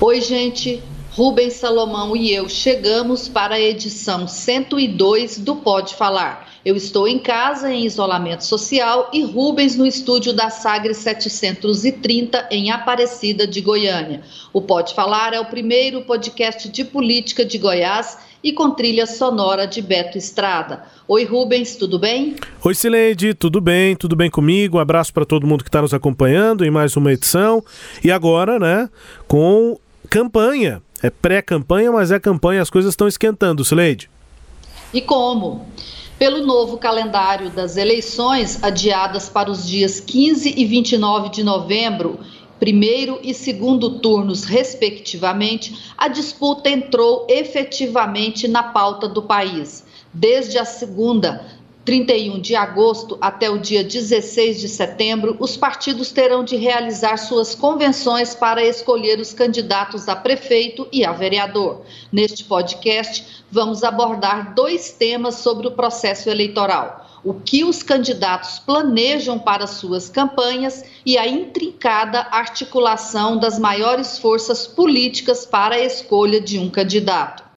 Oi, gente. Rubens Salomão e eu chegamos para a edição 102 do Pode Falar. Eu estou em casa, em isolamento social, e Rubens no estúdio da Sagre 730, em Aparecida de Goiânia. O Pode Falar é o primeiro podcast de política de Goiás e com trilha sonora de Beto Estrada. Oi, Rubens, tudo bem? Oi, Sileide, tudo bem? Tudo bem comigo? Um abraço para todo mundo que está nos acompanhando em mais uma edição. E agora, né, com campanha. É pré-campanha, mas é campanha, as coisas estão esquentando, Sileide. E como? Pelo novo calendário das eleições, adiadas para os dias 15 e 29 de novembro, primeiro e segundo turnos, respectivamente, a disputa entrou efetivamente na pauta do país. Desde a segunda 31 de agosto até o dia 16 de setembro, os partidos terão de realizar suas convenções para escolher os candidatos a prefeito e a vereador. Neste podcast, vamos abordar dois temas sobre o processo eleitoral o que os candidatos planejam para suas campanhas e a intrincada articulação das maiores forças políticas para a escolha de um candidato.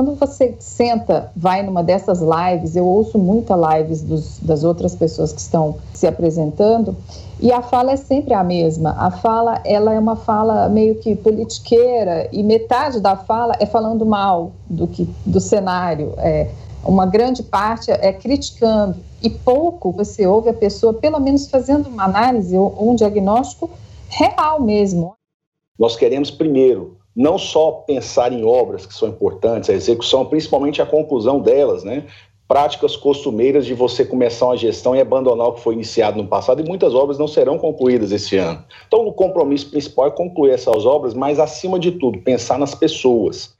Quando você senta, vai numa dessas lives, eu ouço muitas lives dos, das outras pessoas que estão se apresentando, e a fala é sempre a mesma. A fala, ela é uma fala meio que politiqueira, e metade da fala é falando mal do, que, do cenário. É, uma grande parte é criticando, e pouco você ouve a pessoa, pelo menos fazendo uma análise ou um diagnóstico real mesmo. Nós queremos, primeiro, não só pensar em obras que são importantes, a execução, principalmente a conclusão delas, né? Práticas costumeiras de você começar uma gestão e abandonar o que foi iniciado no passado, e muitas obras não serão concluídas esse ano. Então, o compromisso principal é concluir essas obras, mas, acima de tudo, pensar nas pessoas.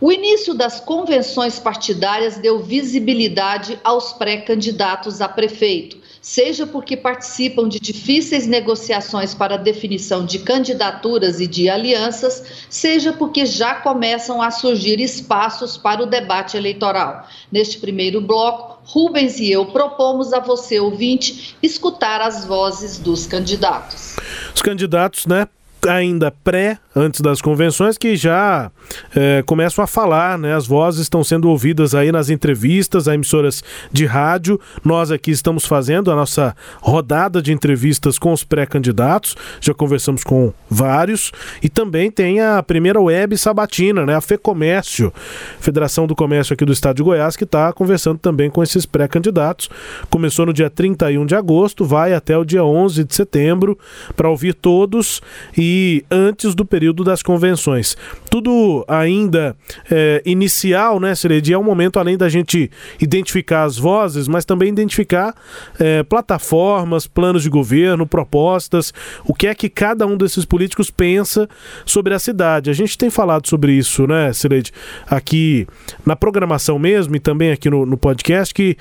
O início das convenções partidárias deu visibilidade aos pré-candidatos a prefeito seja porque participam de difíceis negociações para definição de candidaturas e de alianças, seja porque já começam a surgir espaços para o debate eleitoral. Neste primeiro bloco, Rubens e eu propomos a você, ouvinte, escutar as vozes dos candidatos. Os candidatos, né, ainda pré, antes das convenções, que já é, começam a falar, né? As vozes estão sendo ouvidas aí nas entrevistas, a emissoras de rádio. Nós aqui estamos fazendo a nossa rodada de entrevistas com os pré-candidatos, já conversamos com vários, e também tem a primeira web sabatina, né? A FEComércio, Federação do Comércio aqui do Estado de Goiás, que está conversando também com esses pré-candidatos. Começou no dia 31 de agosto, vai até o dia 11 de setembro, para ouvir todos e antes do período das convenções. Tudo ainda é, inicial, né, Seredi? É um momento além da gente identificar as vozes, mas também identificar é, plataformas, planos de governo, propostas, o que é que cada um desses políticos pensa sobre a cidade. A gente tem falado sobre isso, né, Seredi? Aqui na programação mesmo e também aqui no, no podcast, que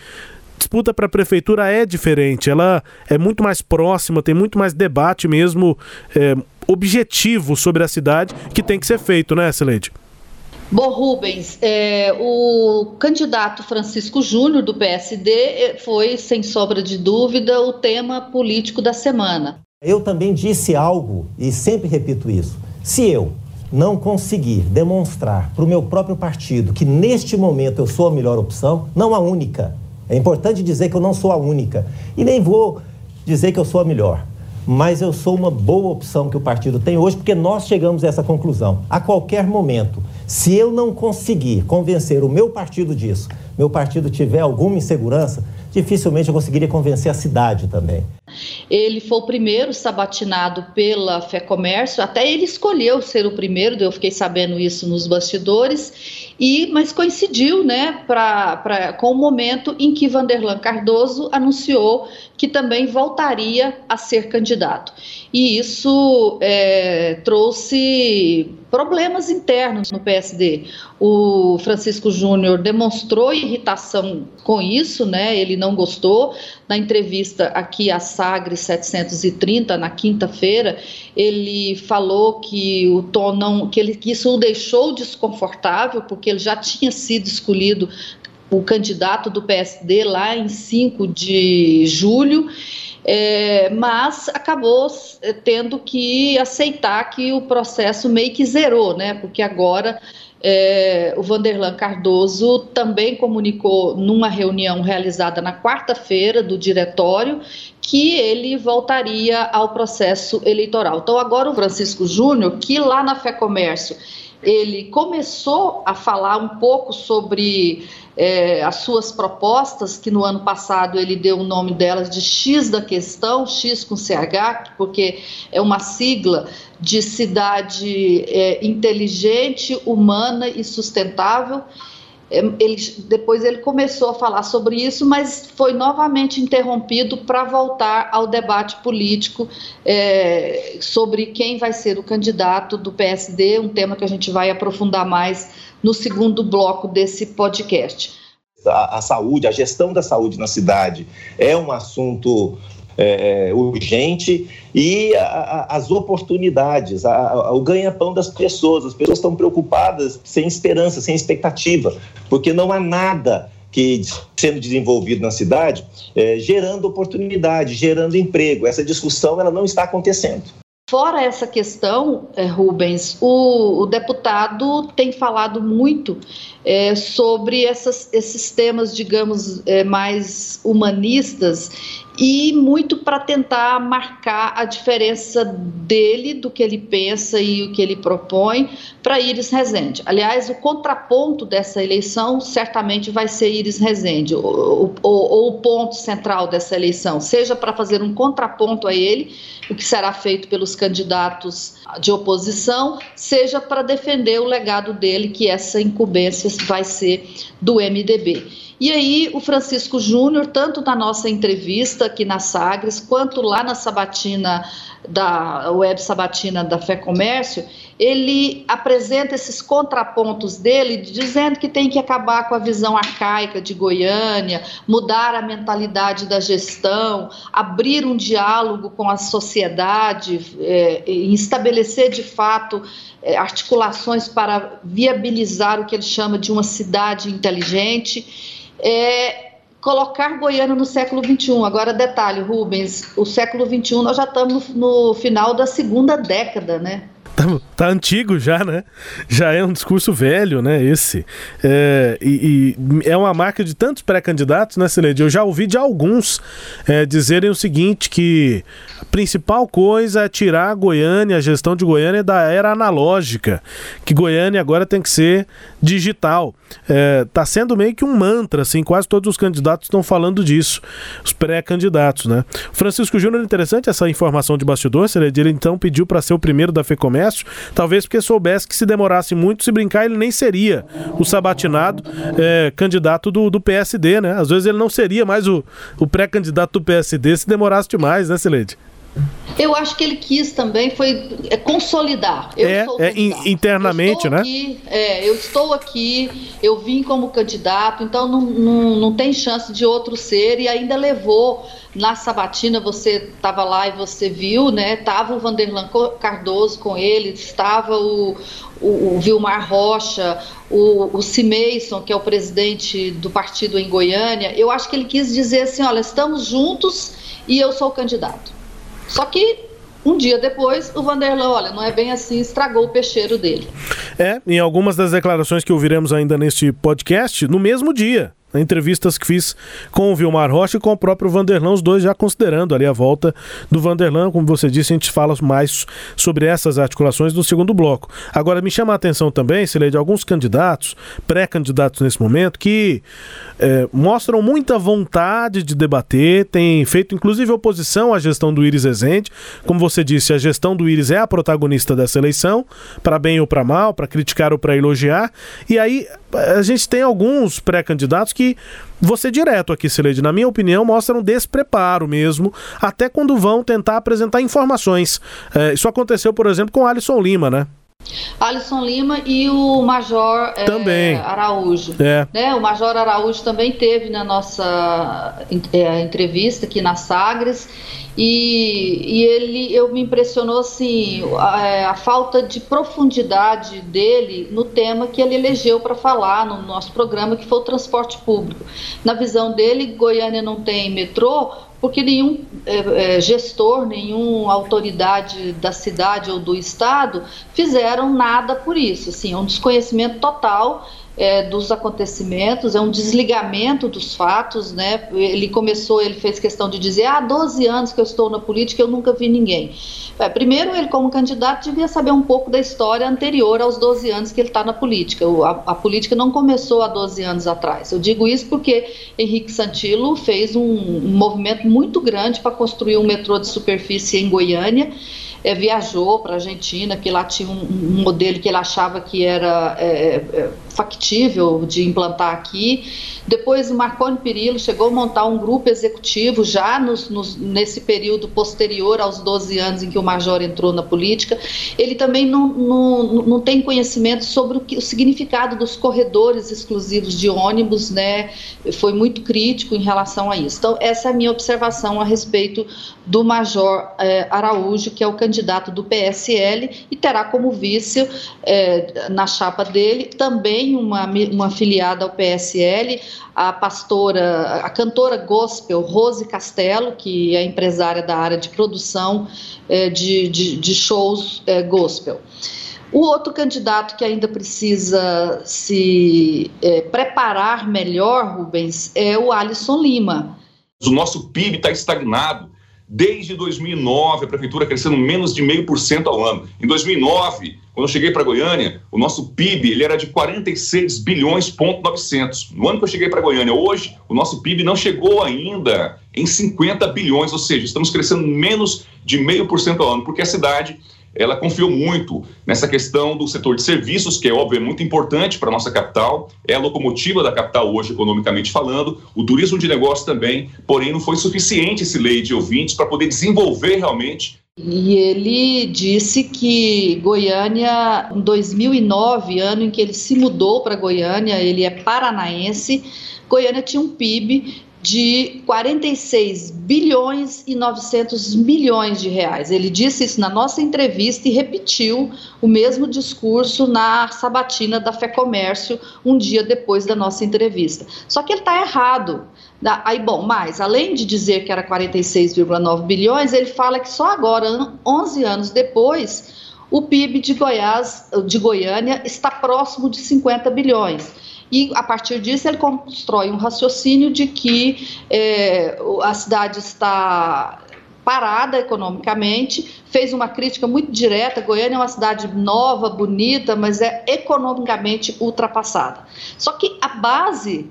disputa para a prefeitura é diferente, ela é muito mais próxima, tem muito mais debate mesmo. É, objetivo sobre a cidade que tem que ser feito, né, Celede? Bom, Rubens, é, o candidato Francisco Júnior, do PSD, é, foi, sem sobra de dúvida, o tema político da semana. Eu também disse algo, e sempre repito isso: se eu não conseguir demonstrar para o meu próprio partido que neste momento eu sou a melhor opção, não a única, é importante dizer que eu não sou a única, e nem vou dizer que eu sou a melhor mas eu sou uma boa opção que o partido tem hoje, porque nós chegamos a essa conclusão. A qualquer momento, se eu não conseguir convencer o meu partido disso, meu partido tiver alguma insegurança, dificilmente eu conseguiria convencer a cidade também. Ele foi o primeiro sabatinado pela Fé Comércio, até ele escolheu ser o primeiro, eu fiquei sabendo isso nos bastidores, e mas coincidiu né, pra, com o momento em que Vanderlan Cardoso anunciou que também voltaria a ser candidato. E isso é, trouxe problemas internos no PSD. O Francisco Júnior demonstrou irritação com isso, né? Ele não gostou. Na entrevista aqui à Sagres 730 na quinta-feira, ele falou que o tom não, que ele que isso o deixou desconfortável porque ele já tinha sido escolhido o candidato do PSD lá em 5 de julho é, mas acabou é, tendo que aceitar que o processo meio que zerou, né? Porque agora é, o Vanderlan Cardoso também comunicou numa reunião realizada na quarta-feira do diretório que ele voltaria ao processo eleitoral. Então agora o Francisco Júnior, que lá na Fé Comércio ele começou a falar um pouco sobre é, as suas propostas, que no ano passado ele deu o nome delas de X da questão, X com CH, porque é uma sigla de cidade é, inteligente, humana e sustentável. É, ele, depois ele começou a falar sobre isso, mas foi novamente interrompido para voltar ao debate político é, sobre quem vai ser o candidato do PSD, um tema que a gente vai aprofundar mais no segundo bloco desse podcast. A, a saúde, a gestão da saúde na cidade é um assunto é, urgente e a, a, as oportunidades, a, o ganha-pão das pessoas. As pessoas estão preocupadas, sem esperança, sem expectativa, porque não há nada que sendo desenvolvido na cidade, é, gerando oportunidade, gerando emprego. Essa discussão ela não está acontecendo. Fora essa questão, é, Rubens, o, o, deputado tem falado muito é, sobre essas, esses temas, digamos, é, mais humanistas e muito para tentar marcar a diferença dele, do que ele pensa e o que ele propõe, para Iris Rezende. Aliás, o contraponto dessa eleição certamente vai ser Iris Rezende, ou, o ponto central dessa eleição, seja para fazer um contraponto a ele, o que será feito pelos candidatos de oposição, seja para defender o legado dele, que essa incumbência vai ser do MDB. E aí, o Francisco Júnior, tanto na nossa entrevista aqui na Sagres, quanto lá na Sabatina, da Web Sabatina da Fé Comércio, ele apresenta esses contrapontos dele, dizendo que tem que acabar com a visão arcaica de Goiânia, mudar a mentalidade da gestão, abrir um diálogo com a sociedade, é, estabelecer de fato é, articulações para viabilizar o que ele chama de uma cidade inteligente é colocar Goiânia no século XXI. Agora, detalhe, Rubens, o século XXI nós já estamos no, final da segunda década, né? Tá, tá, antigo já, né? Já é um discurso velho, né? Esse. É, e, e é uma marca de tantos pré-candidatos, né, Celede? Eu já ouvi de alguns é, dizerem o seguinte: que a principal coisa é tirar a Goiânia, a gestão de Goiânia da era analógica. Que Goiânia agora tem que ser digital. É, tá sendo meio que um mantra, assim, quase todos os candidatos estão falando disso. Os pré-candidatos, né? Francisco Júnior, interessante essa informação de bastidor, Celede. Ele então pediu para ser o primeiro da FEComércio Comércio, talvez porque soubesse que se demorasse muito, se brincar, ele nem seria o sabatinado é, candidato do, do PSD, né? Às vezes ele não seria mais o, o pré-candidato do PSD se demorasse demais, né, Celede? Eu acho que ele quis também foi é, consolidar. Eu é, é internamente, eu né? Aqui, é, eu estou aqui, eu vim como candidato, então não, não, não tem chance de outro ser e ainda levou na Sabatina, você estava lá e você viu, né? Tava o Vanderlan Cardoso com ele, estava o, o, o Vilmar Rocha, o, o Cimeison, que é o presidente do partido em Goiânia. Eu acho que ele quis dizer assim: olha, estamos juntos e eu sou o candidato. Só que um dia depois, o Vanderlan, olha, não é bem assim, estragou o peixeiro dele. É, em algumas das declarações que ouviremos ainda neste podcast, no mesmo dia. Entrevistas que fiz com o Vilmar Rocha e com o próprio Vanderlan, os dois já considerando ali a volta do Vanderlan. Como você disse, a gente fala mais sobre essas articulações no segundo bloco. Agora, me chama a atenção também, Silei, de alguns candidatos, pré-candidatos nesse momento, que é, mostram muita vontade de debater, têm feito inclusive oposição à gestão do Iris Ezende. Como você disse, a gestão do Iris é a protagonista dessa eleição, para bem ou para mal, para criticar ou para elogiar. E aí a gente tem alguns pré-candidatos que você direto aqui, Sileide, na minha opinião, mostram despreparo mesmo, até quando vão tentar apresentar informações. É, isso aconteceu, por exemplo, com Alisson Lima, né? Alisson Lima e o Major é, também. Araújo. É. Né? O Major Araújo também teve na nossa é, entrevista aqui na Sagres e, e, ele eu me impressionou assim a, é, a, falta de profundidade dele no tema que ele elegeu para falar no nosso programa que foi o transporte público. Na visão dele, Goiânia não tem metrô porque nenhum é, é, gestor, nenhuma autoridade da cidade ou do estado fizeram nada por isso. Assim, é um desconhecimento total é, dos acontecimentos, é um desligamento dos fatos, né? Ele começou, ele fez questão de dizer, há 12 anos que eu estou na política, eu nunca vi ninguém. É, primeiro, ele como candidato devia saber um pouco da história anterior aos 12 anos que ele está na política. O, a, a, política não começou há 12 anos atrás. Eu digo isso porque Henrique Santillo fez um, um movimento muito grande para construir um metrô de superfície em Goiânia, é, viajou para a Argentina, que lá tinha um, um, modelo que ele achava que era é, é, factível de implantar aqui. Depois o Marconi Perillo chegou a montar um grupo executivo já nos, nos, nesse período posterior aos 12 anos em que o Major entrou na política. Ele também não, não, não tem conhecimento sobre o, que, o significado dos corredores exclusivos de ônibus, né? Foi muito crítico em relação a isso. Então, essa é a minha observação a respeito do Major é, Araújo, que é o candidato do PSL e terá como vice é, na chapa dele também uma, uma afiliada ao PSL, a pastora, a cantora gospel Rose Castelo, que é empresária da área de produção é, de, de, de, shows é, gospel. O outro candidato que ainda precisa se é, preparar melhor, Rubens, é o Alisson Lima. O nosso PIB está estagnado. Desde 2009, a prefeitura crescendo menos de meio por cento ao ano. Em 2009, quando eu cheguei para Goiânia, o nosso PIB ele era de 46 bilhões ponto 900. No ano que eu cheguei para Goiânia, hoje, o nosso PIB não chegou ainda em 50 bilhões, ou seja, estamos crescendo menos de meio por cento ao ano, porque a cidade ela confiou muito nessa questão do setor de serviços, que é óbvio, é muito importante para a nossa capital, é a locomotiva da capital hoje, economicamente falando, o turismo de negócio também, porém não foi suficiente esse lei de ouvintes para poder desenvolver realmente. E ele disse que Goiânia, em 2009, ano em que ele se mudou para Goiânia, ele é paranaense, Goiânia tinha um PIB de 46 bilhões e 900 milhões de reais. Ele disse isso na nossa entrevista e repetiu o mesmo discurso na sabatina da Fé Comércio um dia depois da nossa entrevista. Só que ele está errado. Aí, bom, mais, além de dizer que era 46,9 bilhões, ele fala que só agora, 11 anos depois, o PIB de Goiás, de Goiânia, está próximo de 50 bilhões e a partir disso ele constrói um raciocínio de que é, a cidade está parada economicamente, fez uma crítica muito direta. Goiânia é uma cidade nova, bonita, mas é economicamente ultrapassada. Só que a base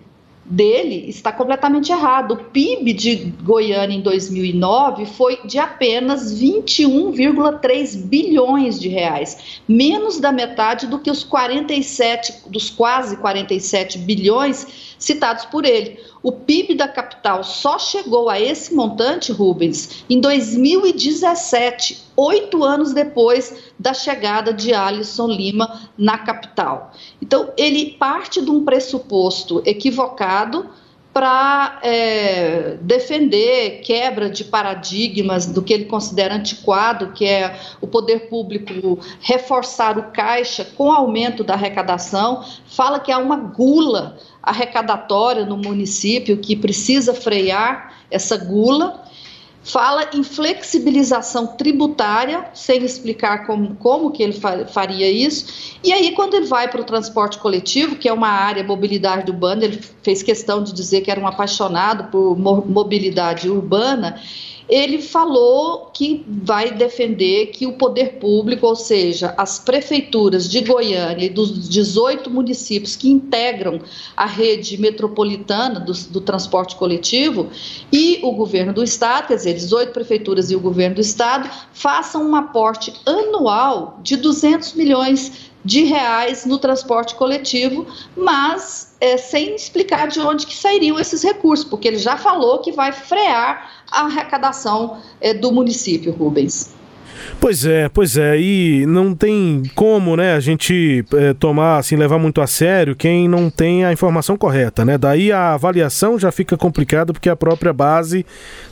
dele está completamente errado. O PIB de Goiânia em 2009 foi de apenas 21,3 bilhões de reais, menos da metade do que os 47 dos quase 47 bilhões citados por ele. O PIB da capital só chegou a esse montante, Rubens, em 2017, oito anos depois da chegada de Alisson Lima na capital. Então, ele parte de um pressuposto equivocado para é, defender quebra de paradigmas do que ele considera antiquado, que é o poder público reforçar o caixa com aumento da arrecadação, fala que há uma gula arrecadatória no município que precisa frear essa gula fala em flexibilização tributária, sem explicar como, como que ele faria isso. E aí, quando ele vai para o transporte coletivo, que é uma área mobilidade do urbano, ele fez questão de dizer que era um apaixonado por mobilidade urbana, ele falou que vai defender que o poder público, ou seja, as prefeituras de Goiânia e dos 18 municípios que integram a rede metropolitana do, do transporte coletivo e o governo do estado, quer dizer, 18 prefeituras e o governo do estado, façam um aporte anual de 200 milhões de reais no transporte coletivo, mas é, sem explicar de onde que sairiam esses recursos, porque ele já falou que vai frear a arrecadação é, do município, Rubens. Pois é, pois é, e não tem como, né, a gente é, tomar, assim, levar muito a sério quem não tem a informação correta, né? Daí a avaliação já fica complicada porque a própria base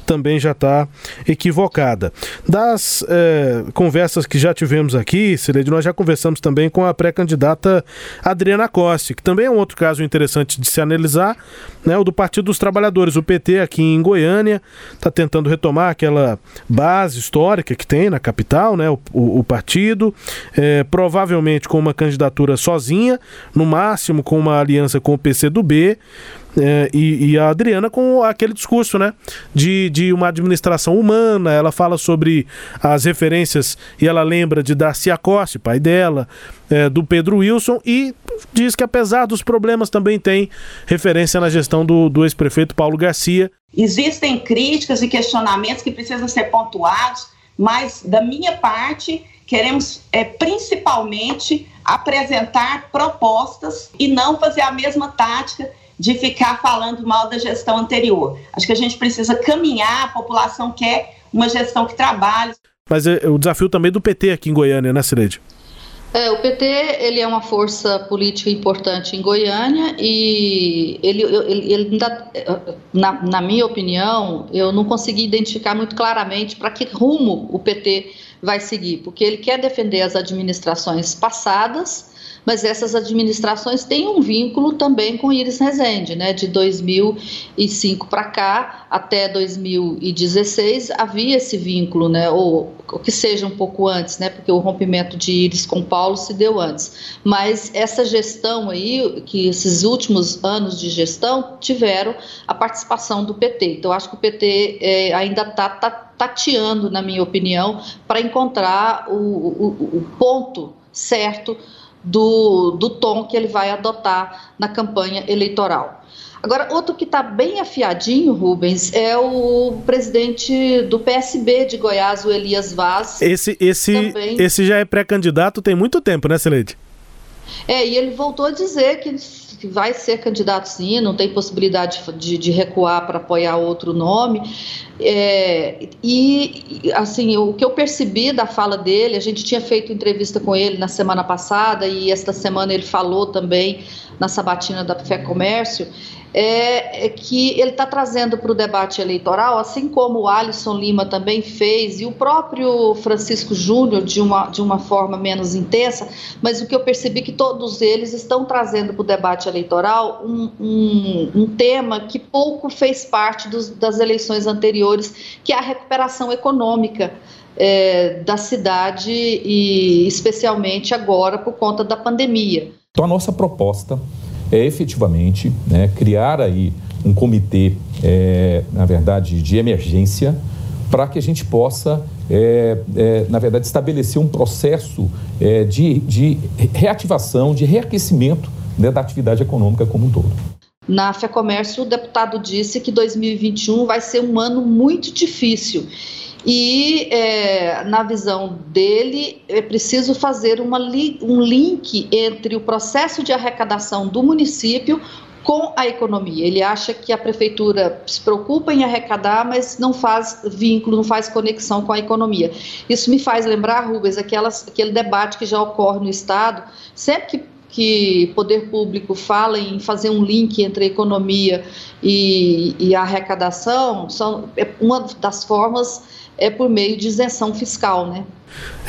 também já está equivocada. Das é, conversas que já tivemos aqui, Cileide, nós já conversamos também com a pré-candidata Adriana Costa, que também é um outro caso interessante de se analisar, né, o do Partido dos Trabalhadores, o PT aqui em Goiânia, está tentando retomar aquela base histórica que tem na capital, né, o, o, o partido, é, provavelmente com uma candidatura sozinha, no máximo com uma aliança com o PCdoB, é, e, e, a Adriana com aquele discurso, né? De, de uma administração humana. Ela fala sobre as referências e ela lembra de Darcy Acosta, pai dela, é, do Pedro Wilson, e diz que apesar dos problemas também tem referência na gestão do, do ex-prefeito Paulo Garcia. Existem críticas e questionamentos que precisam ser pontuados, mas da minha parte queremos é, principalmente apresentar propostas e não fazer a mesma tática de ficar falando mal da gestão anterior. Acho que a gente precisa caminhar, a população quer uma gestão que trabalhe. Mas é, é o desafio também do PT aqui em Goiânia, né, Cileide? É, o PT ele é uma força política importante em Goiânia e ele, ele, ele ainda, na, na, minha opinião, eu não consegui identificar muito claramente para que rumo o PT vai seguir, porque ele quer defender as administrações passadas mas essas administrações têm um vínculo também com Iris Rezende, né? De 2005 para cá até 2016 havia esse vínculo, né? Ou, ou que seja um pouco antes, né? Porque o rompimento de Iris com Paulo se deu antes. Mas essa gestão aí, que esses últimos anos de gestão tiveram a participação do PT. Então acho que o PT é, ainda está tá, tateando, na minha opinião, para encontrar o, o, o ponto certo do, do tom que ele vai adotar na campanha eleitoral. Agora, outro que está bem afiadinho, Rubens, é o presidente do PSB de Goiás, o Elias Vaz. Esse, esse, também... esse já é pré-candidato tem muito tempo, né, Celede? É, e ele voltou a dizer que, vai ser candidato sim, não tem possibilidade de, de recuar para apoiar outro nome. É, e, assim, o que eu percebi da fala dele, a gente tinha feito entrevista com ele na semana passada e esta semana ele falou também na sabatina da Fé Comércio, é, é que ele está trazendo para o debate eleitoral, assim como o Alisson Lima também fez, e o próprio Francisco Júnior, de uma, de uma forma menos intensa, mas o que eu percebi que todos eles estão trazendo para o debate eleitoral um, um, um, tema que pouco fez parte dos, das eleições anteriores, que é a recuperação econômica. É, da cidade e especialmente agora por conta da pandemia. Então a nossa proposta é efetivamente né, criar aí um comitê, é, na verdade, de emergência, para que a gente possa, é, é, na verdade, estabelecer um processo é, de, de reativação, de reaquecimento né, da atividade econômica como um todo. Na FEComércio, o deputado disse que 2021 vai ser um ano muito difícil e, é, na visão dele, é preciso fazer uma li um link entre o processo de arrecadação do município com a economia. Ele acha que a prefeitura se preocupa em arrecadar, mas não faz vínculo, não faz conexão com a economia. Isso me faz lembrar, Rubens, aquelas, aquele debate que já ocorre no Estado, sempre que que poder público fala em fazer um link entre a economia e, e a arrecadação, são, é uma das formas é por meio de isenção fiscal, né?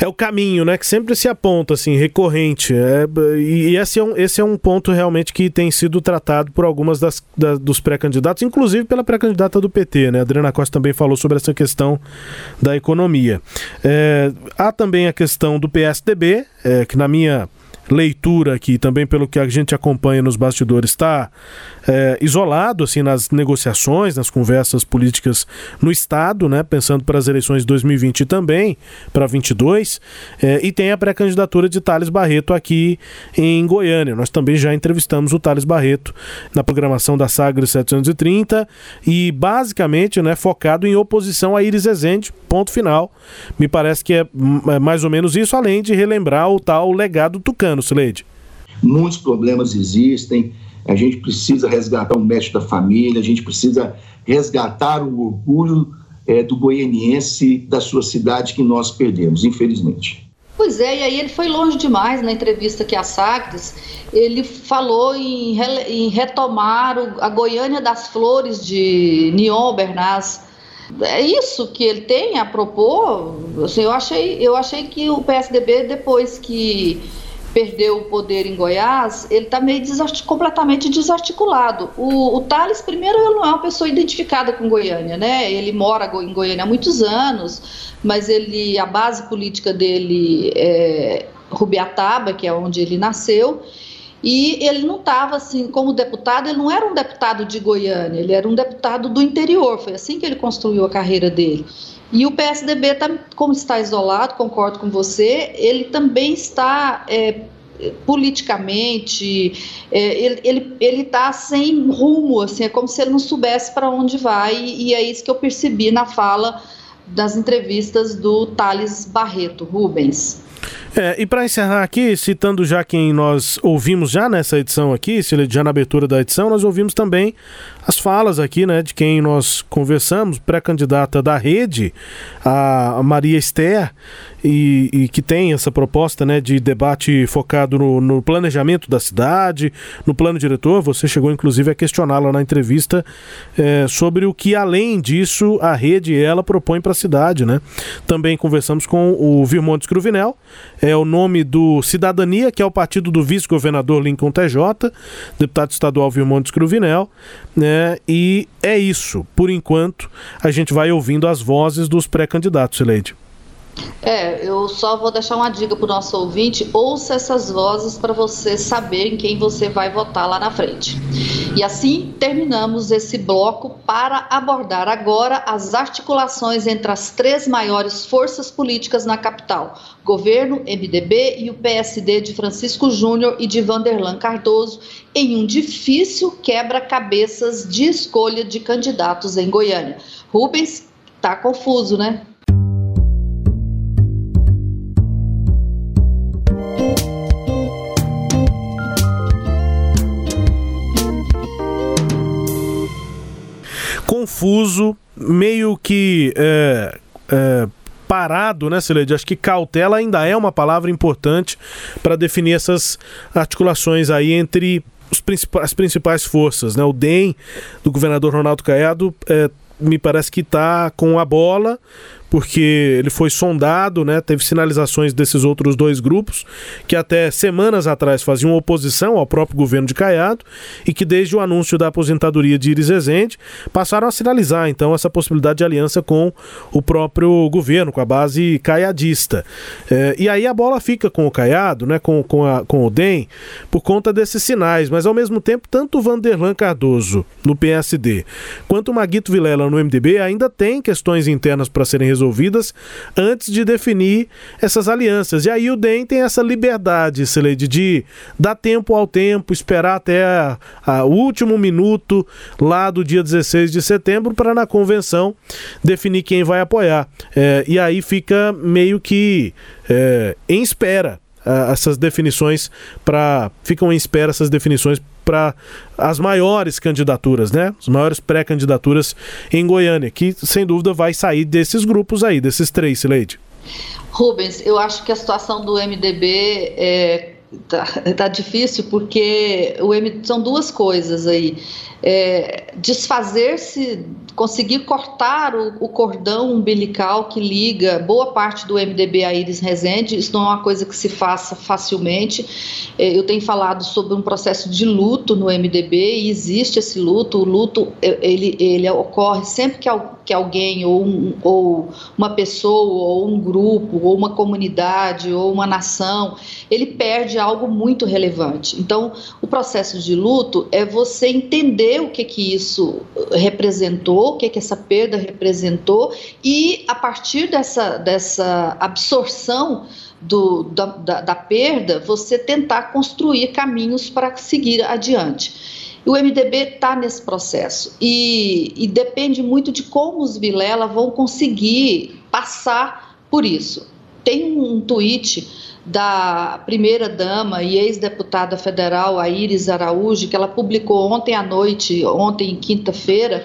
É o caminho, né, que sempre se aponta, assim, recorrente. É, e esse é, um, esse é um ponto realmente que tem sido tratado por algumas das, da, dos pré-candidatos, inclusive pela pré-candidata do PT, né? A Adriana Costa também falou sobre essa questão da economia. É, há também a questão do PSDB, é, que na minha leitura aqui, também pelo que a gente acompanha nos bastidores, está é, isolado assim nas negociações, nas conversas políticas no Estado, né, pensando para as eleições de 2020 e também para 22, é, e tem a pré-candidatura de Thales Barreto aqui em Goiânia. Nós também já entrevistamos o Thales Barreto na programação da Sagres 730 e basicamente né, focado em oposição a Iris Ezende, ponto final. Me parece que é, é mais ou menos isso, além de relembrar o tal legado tucano, Sileide. Muitos problemas existem, a gente precisa resgatar o mestre da família, a gente precisa resgatar o orgulho é, do goianiense da sua cidade que nós perdemos, infelizmente. Pois é, e aí ele foi longe demais na entrevista que a Sagres, ele falou em, em retomar o, a Goiânia das Flores de Nion Bernaz. É isso que ele tem a propor? Assim, eu, achei, eu achei que o PSDB, depois que perdeu o poder em Goiás, ele está meio desart completamente desarticulado. O, o Thales, primeiro, ele não é uma pessoa identificada com Goiânia, né? Ele mora em Goiânia há muitos anos, mas ele, a base política dele é Rubiataba, que é onde ele nasceu, e ele não estava assim, como deputado, ele não era um deputado de Goiânia, ele era um deputado do interior, foi assim que ele construiu a carreira dele. E o PSDB, tá, como está isolado, concordo com você, ele também está é, politicamente, é, ele está sem rumo, assim, é como se ele não soubesse para onde vai, e, e é isso que eu percebi na fala das entrevistas do Thales Barreto Rubens. É, e para encerrar aqui, citando já quem nós ouvimos já nessa edição aqui, já na abertura da edição, nós ouvimos também as falas aqui, né, de quem nós conversamos, pré-candidata da rede, a Maria Esther, e, e, que tem essa proposta né, de debate focado no, no, planejamento da cidade, no plano diretor. Você chegou inclusive a questioná-la na entrevista é, sobre o que, além disso, a rede ela propõe para a cidade. Né? Também conversamos com o Virmontes Cruvinel, é o nome do Cidadania, que é o partido do vice-governador Lincoln TJ, deputado estadual Virmontes Cruvinel. Né? E é isso. Por enquanto, a gente vai ouvindo as vozes dos pré-candidatos, Leide. É, eu só vou deixar uma dica para o nosso ouvinte: ouça essas vozes para você saber em quem você vai votar lá na frente. E assim terminamos esse bloco para abordar agora as articulações entre as três maiores forças políticas na capital: governo, MDB e o PSD de Francisco Júnior e de Vanderlan Cardoso, em um difícil quebra-cabeças de escolha de candidatos em Goiânia. Rubens, tá confuso, né? Confuso, meio que é, é, parado, né, Celede? Acho que cautela ainda é uma palavra importante para definir essas articulações aí entre as principais forças, né? O DEM do governador Ronaldo Caiado é, me parece que está com a bola, porque ele foi sondado, né? Teve sinalizações desses outros dois grupos que até semanas atrás faziam oposição ao próprio governo de Caiado e que desde o anúncio da aposentadoria de Iris Rezende passaram a sinalizar então essa possibilidade de aliança com o próprio governo, com a base caiadista. É, e aí a bola fica com o Caiado, né? Com, com, a, com o DEM, por conta desses sinais, mas ao mesmo tempo tanto o Vanderlan Cardoso no PSD quanto o Maguito Vilela no MDB ainda tem questões internas para serem resolvidas resolvidas antes de definir essas alianças. E aí o DEM tem essa liberdade, Celede, de dar tempo ao tempo, esperar até o último minuto lá do dia 16 de setembro para na convenção definir quem vai apoiar. É, e aí fica meio que é, em espera essas definições para ficam em espera essas definições para as maiores candidaturas, né? As maiores pré-candidaturas em Goiânia, que sem dúvida vai sair desses grupos aí, desses três, Sileide. Rubens, eu acho que a situação do MDB é tá, tá difícil porque o M, são duas coisas aí é, desfazer-se, conseguir cortar o, o, cordão umbilical que liga boa parte do MDB a Iris Rezende, isso não é uma coisa que se faça facilmente. É, eu tenho falado sobre um processo de luto no MDB e existe esse luto. O luto é, ele, ele ocorre sempre que, que alguém, ou, um, ou uma pessoa, ou um grupo, ou uma comunidade, ou uma nação, ele perde algo muito relevante. Então, o processo de luto é você entender o que que isso representou, o que que essa perda representou e a partir dessa, dessa absorção do, da, da, da perda, você tentar construir caminhos para seguir adiante. O MDB está nesse processo e, e, depende muito de como os Vilela vão conseguir passar por isso. Tem um tweet da primeira-dama e ex-deputada federal, a Iris Araújo, que ela publicou ontem à noite, ontem, quinta-feira,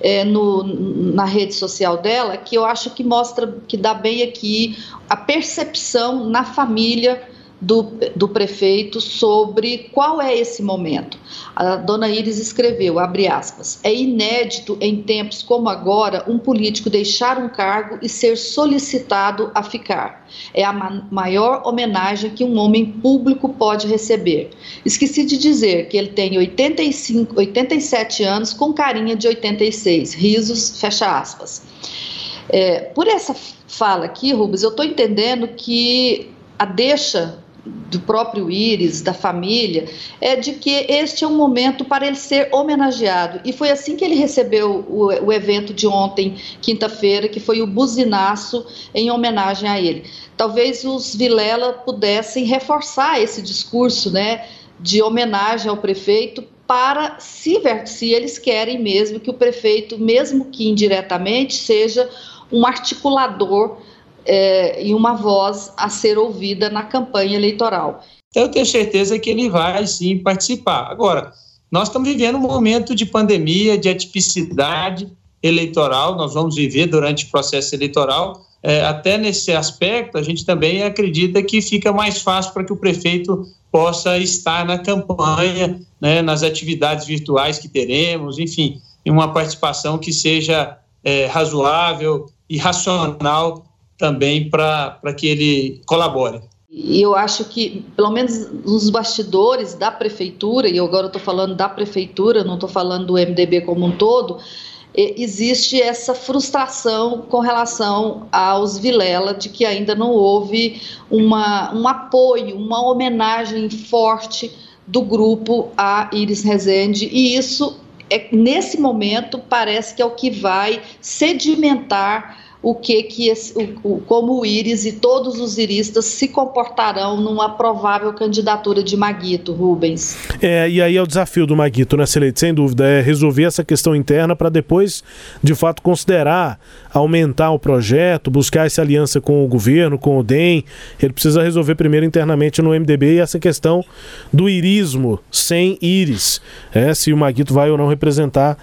é, no, na rede social dela, que eu acho que mostra, que dá bem aqui a percepção na família do, do prefeito sobre qual é esse momento. A dona Iris escreveu, abre aspas, é inédito em tempos como agora um político deixar um cargo e ser solicitado a ficar. É a ma maior homenagem que um homem público pode receber. Esqueci de dizer que ele tem 85, 87 anos com carinha de 86, risos, fecha aspas. É, por essa fala aqui, Rubens, eu estou entendendo que a deixa do próprio Íris, da família, é de que este é um momento para ele ser homenageado. E foi assim que ele recebeu o, o evento de ontem, quinta-feira, que foi o buzinaço em homenagem a ele. Talvez os Vilela pudessem reforçar esse discurso, né, de homenagem ao prefeito para se, se eles querem mesmo que o prefeito, mesmo que indiretamente, seja um articulador é, e uma voz a ser ouvida na campanha eleitoral. Então, eu tenho certeza que ele vai sim participar. Agora, nós estamos vivendo um momento de pandemia, de atipicidade eleitoral, nós vamos viver durante o processo eleitoral. É, até nesse aspecto, a gente também acredita que fica mais fácil para que o prefeito possa estar na campanha, né, nas atividades virtuais que teremos, enfim, em uma participação que seja é, razoável e racional também para que ele colabore. E eu acho que, pelo menos nos bastidores da prefeitura, e agora eu estou falando da prefeitura, não estou falando do MDB como um todo, existe essa frustração com relação aos Vilela de que ainda não houve uma, um apoio, uma homenagem forte do grupo a Iris Rezende, e isso, é, nesse momento, parece que é o que vai sedimentar o que que esse, o, como o Íris e todos os iristas se comportarão numa provável candidatura de Maguito, Rubens. É, e aí é o desafio do Maguito, né, Celeste? Sem dúvida, é resolver essa questão interna para depois, de fato, considerar aumentar o projeto, buscar essa aliança com o governo, com o DEM. Ele precisa resolver primeiro internamente no MDB essa questão do irismo sem íris, é, se o Maguito vai ou não representar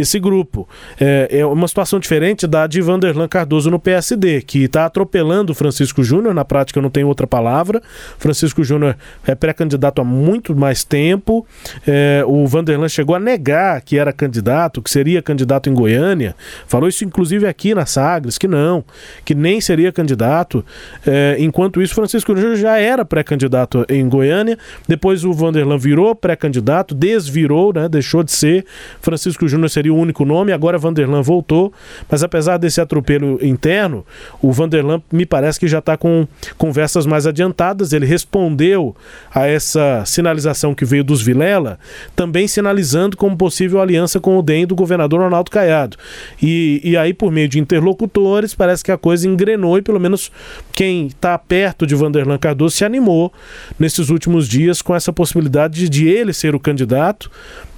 esse grupo. É, é uma situação diferente da de Vanderlan Cardoso no PSD, que está atropelando Francisco Júnior, na prática não tem outra palavra. Francisco Júnior é pré-candidato há muito mais tempo. É, o Vanderlan chegou a negar que era candidato, que seria candidato em Goiânia. Falou isso inclusive aqui na Sagres, que não, que nem seria candidato. É, enquanto isso, Francisco Júnior já era pré-candidato em Goiânia. Depois o Vanderlan virou pré-candidato, desvirou, né, deixou de ser. Francisco Júnior seria o único nome, agora Vanderlan voltou. Mas apesar desse atropelo interno, o Vanderlan me parece que já está com conversas mais adiantadas. Ele respondeu a essa sinalização que veio dos Vilela, também sinalizando como possível aliança com o DEM do governador Ronaldo Caiado. E, e aí, por meio de interlocutores, parece que a coisa engrenou e pelo menos quem está perto de Vanderlan Cardoso se animou nesses últimos dias com essa possibilidade de, de ele ser o candidato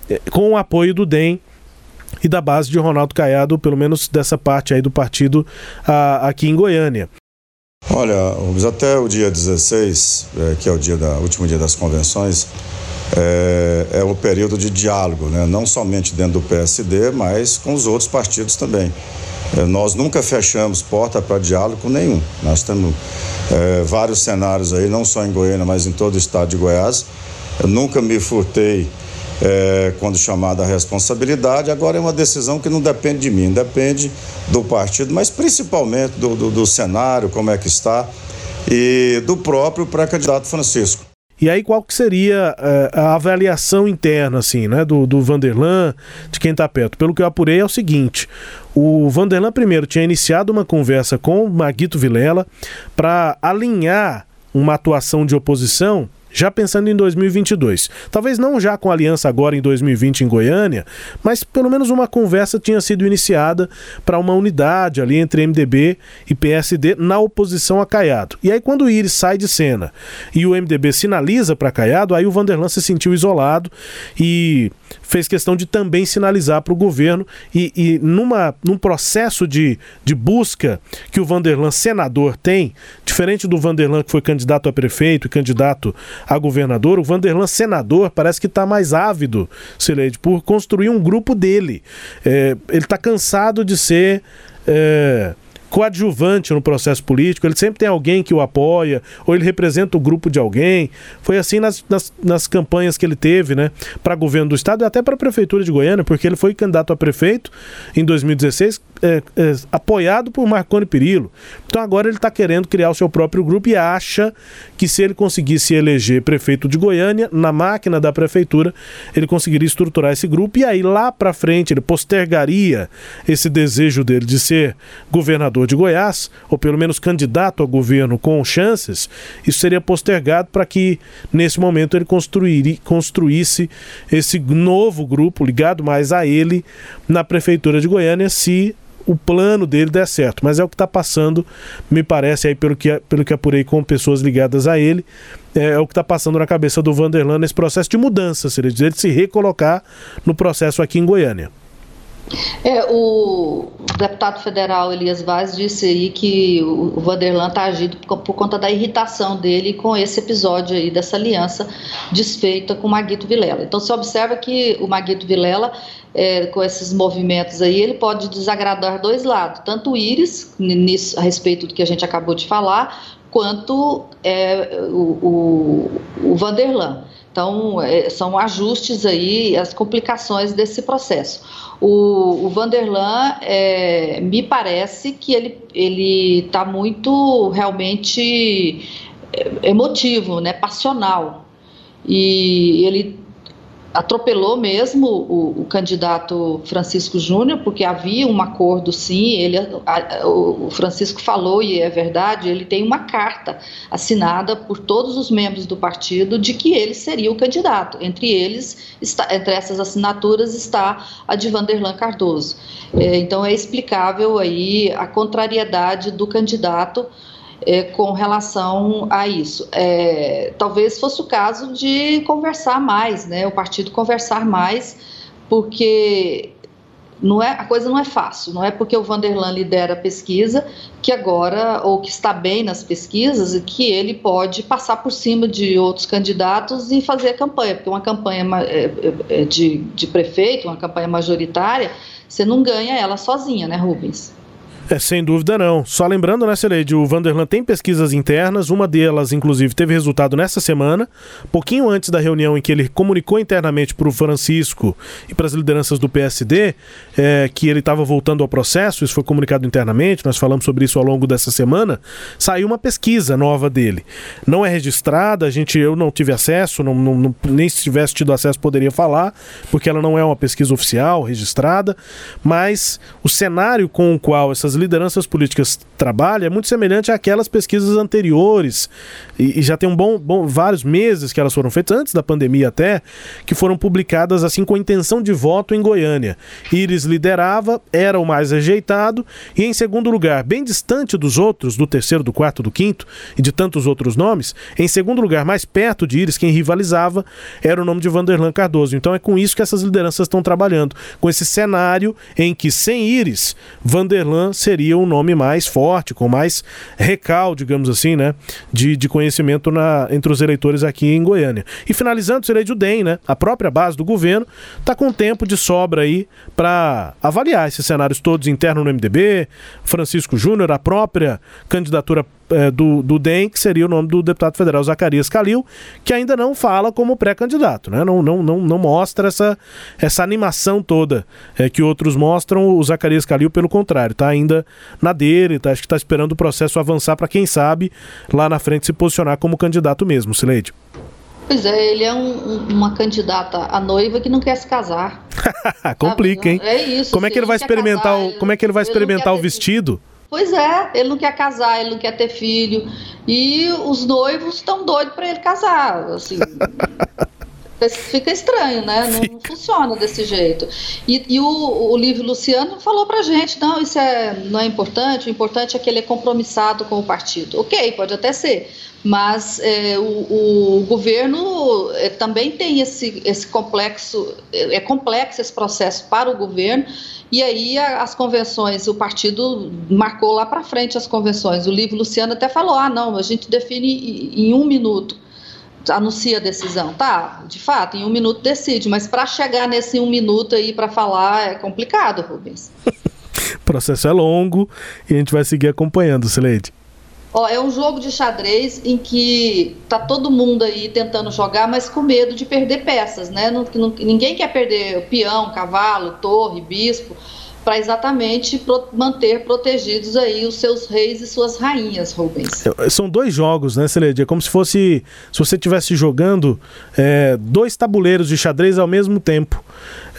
eh, com o apoio do DEM e da base de Ronaldo Caiado, pelo menos dessa parte aí do partido a, aqui em Goiânia. Olha, até o dia 16, é, que é o dia da, último dia das convenções, é, é o período de diálogo, né? não somente dentro do PSD, mas com os outros partidos também. É, nós nunca fechamos porta para diálogo nenhum. Nós temos é, vários cenários aí, não só em Goiânia, mas em todo o estado de Goiás. Eu nunca me furtei é, quando chamada a responsabilidade. Agora é uma decisão que não depende de mim, depende do partido, mas principalmente do, do, do cenário, como é que está, e do próprio pré-candidato Francisco. E aí, qual que seria uh, a avaliação interna, assim, né, do, do Vanderlan, de quem está perto? Pelo que eu apurei, é o seguinte: o Vanderlan, primeiro, tinha iniciado uma conversa com o Maguito Vilela para alinhar uma atuação de oposição já pensando em 2022. Talvez não já com aliança agora em 2020 em Goiânia, mas pelo menos uma conversa tinha sido iniciada para uma unidade ali entre MDB e PSD na oposição a Caiado. E aí quando o Iris sai de cena e o MDB sinaliza para Caiado, aí o Vanderlan se sentiu isolado e fez questão de também sinalizar para o governo e, e numa, num processo de, de busca que o Vanderlan senador tem, diferente do Vanderlan que foi candidato a prefeito e candidato a governador, o Vanderlan senador parece que está mais ávido, Sileide, por construir um grupo dele. É, ele está cansado de ser. É, coadjuvante no processo político, ele sempre tem alguém que o apoia, ou ele representa o grupo de alguém. Foi assim nas, nas, nas campanhas que ele teve, né, para governo do estado e até para a prefeitura de Goiânia, porque ele foi candidato a prefeito em 2016, é, é, apoiado por Marconi Perillo. Então agora ele está querendo criar o seu próprio grupo e acha que se ele conseguisse eleger prefeito de Goiânia, na máquina da prefeitura, ele conseguiria estruturar esse grupo e aí lá para frente ele postergaria esse desejo dele de ser governador de Goiás, ou pelo menos candidato a governo com chances, isso seria postergado para que, nesse momento, ele construísse esse novo grupo ligado mais a ele na Prefeitura de Goiânia, se o plano dele der certo. Mas é o que está passando, me parece, aí pelo que, pelo que apurei com pessoas ligadas a ele, é, é o que está passando na cabeça do Vanderlan nesse processo de mudança, seria dizer, de se recolocar no processo aqui em Goiânia. É, o deputado federal Elias Vaz disse aí que o Vanderlan está agindo por conta da irritação dele com esse episódio aí dessa aliança desfeita com o Maguito Vilela. Então se observa que o Maguito Vilela, é, com esses movimentos aí, ele pode desagradar dois lados, tanto o Íris, nisso, a respeito do que a gente acabou de falar, quanto é, o, o, o Vanderlan. Então, é, são ajustes aí, as complicações desse processo. O, o Vanderlan, é, me parece que ele está muito realmente é, emotivo, né, passional. E ele atropelou mesmo o, o, candidato Francisco Júnior, porque havia um acordo, sim. Ele, a, o Francisco falou, e é verdade, ele tem uma carta assinada por todos os membros do partido de que ele seria o candidato. Entre eles, está, entre essas assinaturas, está a de Vanderlan Cardoso. É, então, é explicável aí a contrariedade do candidato é, com relação a isso. É, talvez fosse o caso de conversar mais, né? O partido conversar mais, porque não é, a coisa não é fácil, não é porque o Vanderlan lidera a pesquisa que agora, ou que está bem nas pesquisas, que ele pode passar por cima de outros candidatos e fazer a campanha, porque uma campanha é, é, é, de, de prefeito, uma campanha majoritária, você não ganha ela sozinha, né, Rubens? É, sem dúvida não. Só lembrando, né, Celede, o Vanderlan tem pesquisas internas, uma delas, inclusive, teve resultado nessa semana, pouquinho antes da reunião em que ele comunicou internamente para o Francisco e para as lideranças do PSD é, que ele estava voltando ao processo, isso foi comunicado internamente, nós falamos sobre isso ao longo dessa semana, saiu uma pesquisa nova dele. Não é registrada, a gente, eu não tive acesso, não, não, nem se tivesse tido acesso poderia falar, porque ela não é uma pesquisa oficial, registrada, mas o cenário com o qual essas lideranças políticas trabalham é muito semelhante àquelas pesquisas anteriores, e, e já tem um bom, bom, vários meses que elas foram feitas, antes da pandemia até, que foram publicadas assim com a intenção de voto em Goiânia. Iris liderava, era o mais rejeitado, e em segundo lugar, bem distante dos outros, do terceiro, do quarto, do quinto, e de tantos outros nomes, em segundo lugar, mais perto de Iris, quem rivalizava, era o nome de Vanderlan Cardoso. Então é com isso que essas lideranças estão trabalhando, com esse cenário em que sem Iris, Vanderlan seria um nome mais forte, com mais recal, digamos assim, né? De, de conhecimento na, entre os eleitores aqui em Goiânia. E finalizando, seria de UDEM, né? A própria base do governo está com tempo de sobra aí para avaliar esses cenários todos internos no MDB, Francisco Júnior, a própria candidatura é, do, do DEM, que seria o nome do deputado federal Zacarias Calil, que ainda não fala como pré-candidato, né? não, não, não, não mostra essa, essa animação toda é, que outros mostram. O Zacarias Calil, pelo contrário, está ainda na dele, tá, acho que está esperando o processo avançar para, quem sabe, lá na frente se posicionar como candidato mesmo, Sileide. Pois é, ele é um, uma candidata a noiva que não quer se casar. Complica, hein? É isso. Como é que ele vai experimentar casar, o, como é que ele vai experimentar o vestido? Pois é, ele não quer casar, ele não quer ter filho. E os noivos estão doidos para ele casar. Assim. fica estranho, né? Não, funciona desse jeito. E, e o, o Livro Luciano falou pra gente: não, isso é, não é importante, o importante é que ele é compromissado com o partido. Ok, pode até ser, mas é, o, o, governo é, também tem esse, esse complexo, é, é complexo esse processo para o governo e aí as convenções, o partido marcou lá para frente as convenções. O livro Luciano até falou: ah, não, a gente define em um minuto, anuncia a decisão. Tá, de fato, em um minuto decide, mas para chegar nesse um minuto aí para falar é complicado, Rubens. o processo é longo e a gente vai seguir acompanhando, Sileide. Ó, é um jogo de xadrez em que tá todo mundo aí tentando jogar, mas com medo de perder peças, né? Não, não, ninguém quer perder peão, cavalo, torre, bispo, para exatamente pro, manter protegidos aí os seus reis e suas rainhas, Rubens. É, são dois jogos, né, Celede? É como se fosse se você estivesse jogando é, dois tabuleiros de xadrez ao mesmo tempo.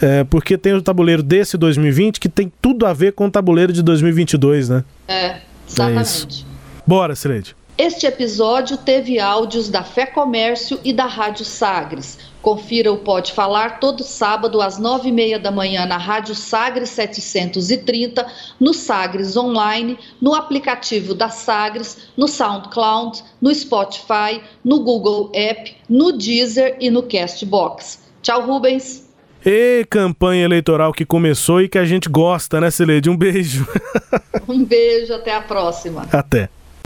É, porque tem o tabuleiro desse 2020 que tem tudo a ver com o tabuleiro de 2022, né? É, exatamente. É Bora, Sileide. Este episódio teve áudios da Fé Comércio e da Rádio Sagres. Confira o Pode Falar todo sábado às nove e meia da manhã na Rádio Sagres 730, no Sagres Online, no aplicativo da Sagres, no SoundCloud, no Spotify, no Google App, no Deezer e no Castbox. Tchau, Rubens. E campanha eleitoral que começou e que a gente gosta, né, Sileide? Um beijo. um beijo, até a próxima. Até.